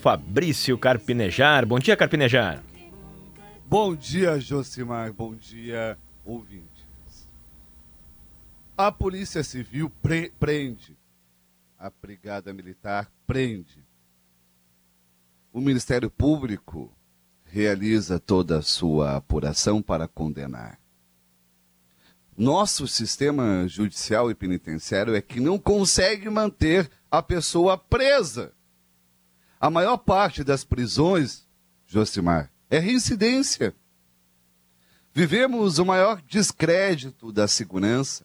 Fabrício Carpinejar. Bom dia, Carpinejar. Bom dia, Josimar. Bom dia, ouvintes. A Polícia Civil pre prende. A Brigada Militar prende. O Ministério Público realiza toda a sua apuração para condenar. Nosso sistema judicial e penitenciário é que não consegue manter a pessoa presa a maior parte das prisões, Josimar, é reincidência. Vivemos o maior descrédito da segurança.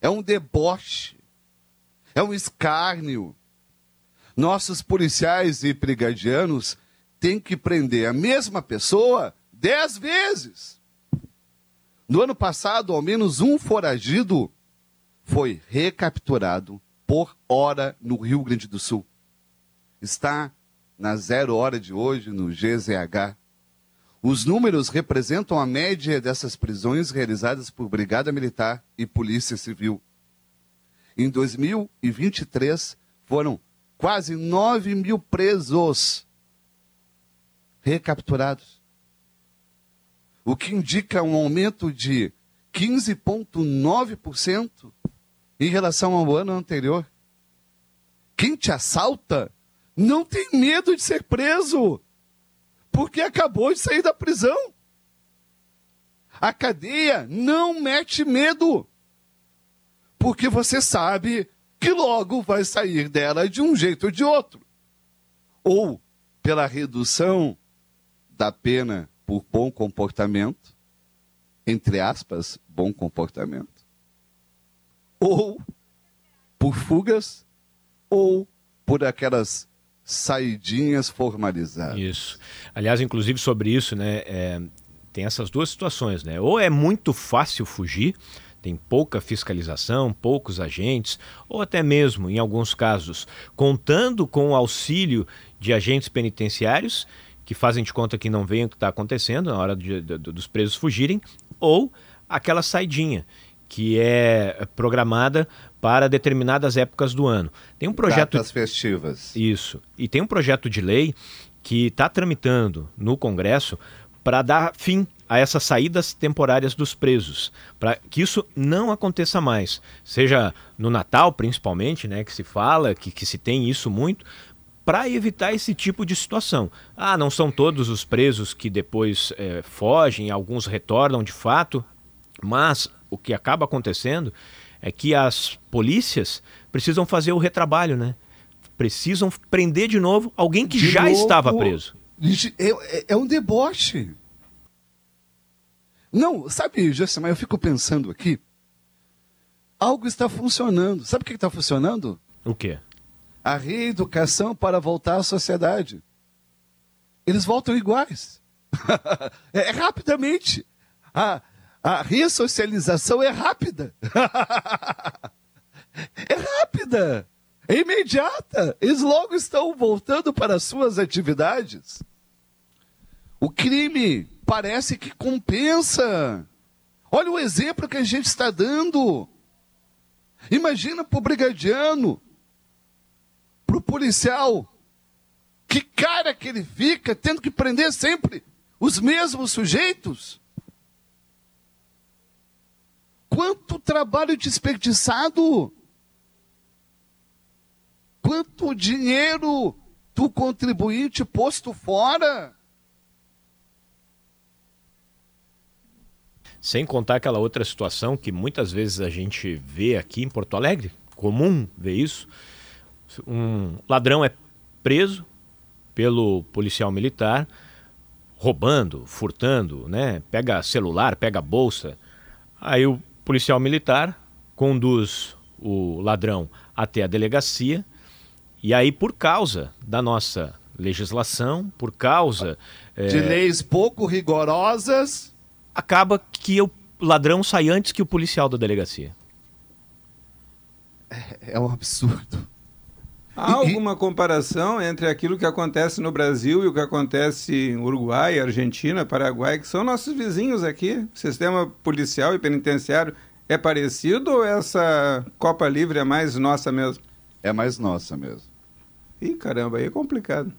É um deboche. É um escárnio. Nossos policiais e brigadianos têm que prender a mesma pessoa dez vezes. No ano passado, ao menos um foragido foi recapturado por hora no Rio Grande do Sul está na zero hora de hoje, no GZH. Os números representam a média dessas prisões realizadas por Brigada Militar e Polícia Civil. Em 2023, foram quase 9 mil presos recapturados. O que indica um aumento de 15,9% em relação ao ano anterior. Quem te assalta não tem medo de ser preso, porque acabou de sair da prisão. A cadeia não mete medo, porque você sabe que logo vai sair dela de um jeito ou de outro. Ou pela redução da pena por bom comportamento, entre aspas, bom comportamento, ou por fugas, ou por aquelas saidinhas formalizadas. Isso. Aliás, inclusive sobre isso, né, é, tem essas duas situações, né? Ou é muito fácil fugir, tem pouca fiscalização, poucos agentes, ou até mesmo, em alguns casos, contando com o auxílio de agentes penitenciários que fazem de conta que não veem o que está acontecendo na hora de, de, dos presos fugirem, ou aquela saidinha que é programada para determinadas épocas do ano. Tem um projeto Datas festivas. Isso. E tem um projeto de lei que está tramitando no Congresso para dar fim a essas saídas temporárias dos presos, para que isso não aconteça mais, seja no Natal principalmente, né, que se fala que, que se tem isso muito, para evitar esse tipo de situação. Ah, não são todos os presos que depois é, fogem, alguns retornam de fato, mas o que acaba acontecendo é que as polícias precisam fazer o retrabalho, né? Precisam prender de novo alguém que de já novo, estava preso. É, é, é, um deboche. Não, sabe, Josimar, eu fico pensando aqui. Algo está funcionando. Sabe o que está funcionando? O quê? A reeducação para voltar à sociedade. Eles voltam iguais. é, é rapidamente. Ah, a ressocialização é rápida. é rápida. É imediata. Eles logo estão voltando para suas atividades. O crime parece que compensa. Olha o exemplo que a gente está dando. Imagina para o brigadiano, para o policial, que cara que ele fica tendo que prender sempre os mesmos sujeitos. Quanto trabalho desperdiçado! Quanto dinheiro do contribuinte posto fora! Sem contar aquela outra situação que muitas vezes a gente vê aqui em Porto Alegre, comum ver isso. Um ladrão é preso pelo policial militar, roubando, furtando, né? Pega celular, pega bolsa. Aí o policial militar conduz o ladrão até a delegacia e aí, por causa da nossa legislação, por causa de é, leis pouco rigorosas, acaba que o ladrão sai antes que o policial da delegacia. É, é um absurdo. Há alguma comparação entre aquilo que acontece no Brasil e o que acontece em Uruguai, Argentina, Paraguai, que são nossos vizinhos aqui? O sistema policial e penitenciário é parecido ou essa Copa Livre é mais nossa mesmo? É mais nossa mesmo. Ih, caramba, aí é complicado.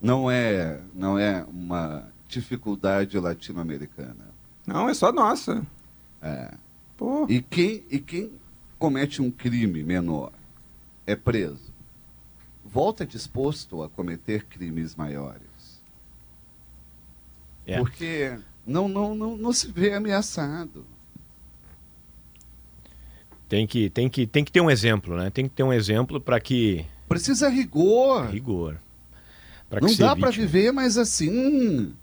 não é, não é uma dificuldade latino-americana. Não, é só nossa. É. Pô. E quem, e quem comete um crime menor é preso, volta disposto a cometer crimes maiores. É. Porque não, não, não, não se vê ameaçado. Tem que, tem, que, tem que ter um exemplo, né? Tem que ter um exemplo para que. Precisa rigor. Rigor. Não dá para viver mais assim.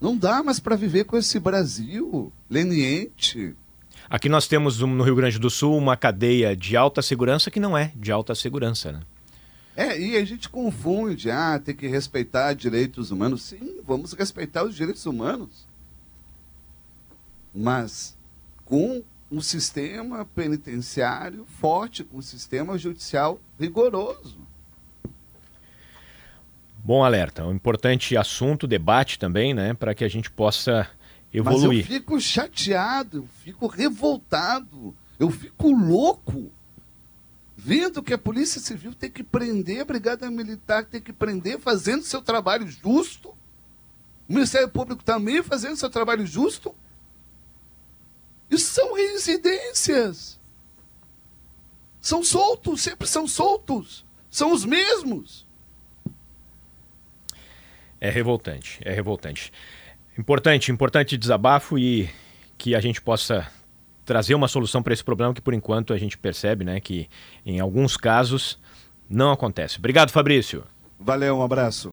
Não dá mais para viver com esse Brasil leniente. Aqui nós temos no Rio Grande do Sul uma cadeia de alta segurança que não é de alta segurança, né? É, e a gente confunde, ah, tem que respeitar direitos humanos. Sim, vamos respeitar os direitos humanos. Mas com um sistema penitenciário forte, com um sistema judicial rigoroso. Bom alerta, um importante assunto, debate também, né, para que a gente possa evoluir. Mas eu fico chateado, eu fico revoltado, eu fico louco vendo que a Polícia Civil tem que prender, a Brigada Militar tem que prender, fazendo seu trabalho justo, o Ministério Público também fazendo seu trabalho justo. Isso são reincidências. São soltos, sempre são soltos. São os mesmos. É revoltante, é revoltante. Importante, importante desabafo e que a gente possa trazer uma solução para esse problema que por enquanto a gente percebe, né, que em alguns casos não acontece. Obrigado, Fabrício. Valeu, um abraço.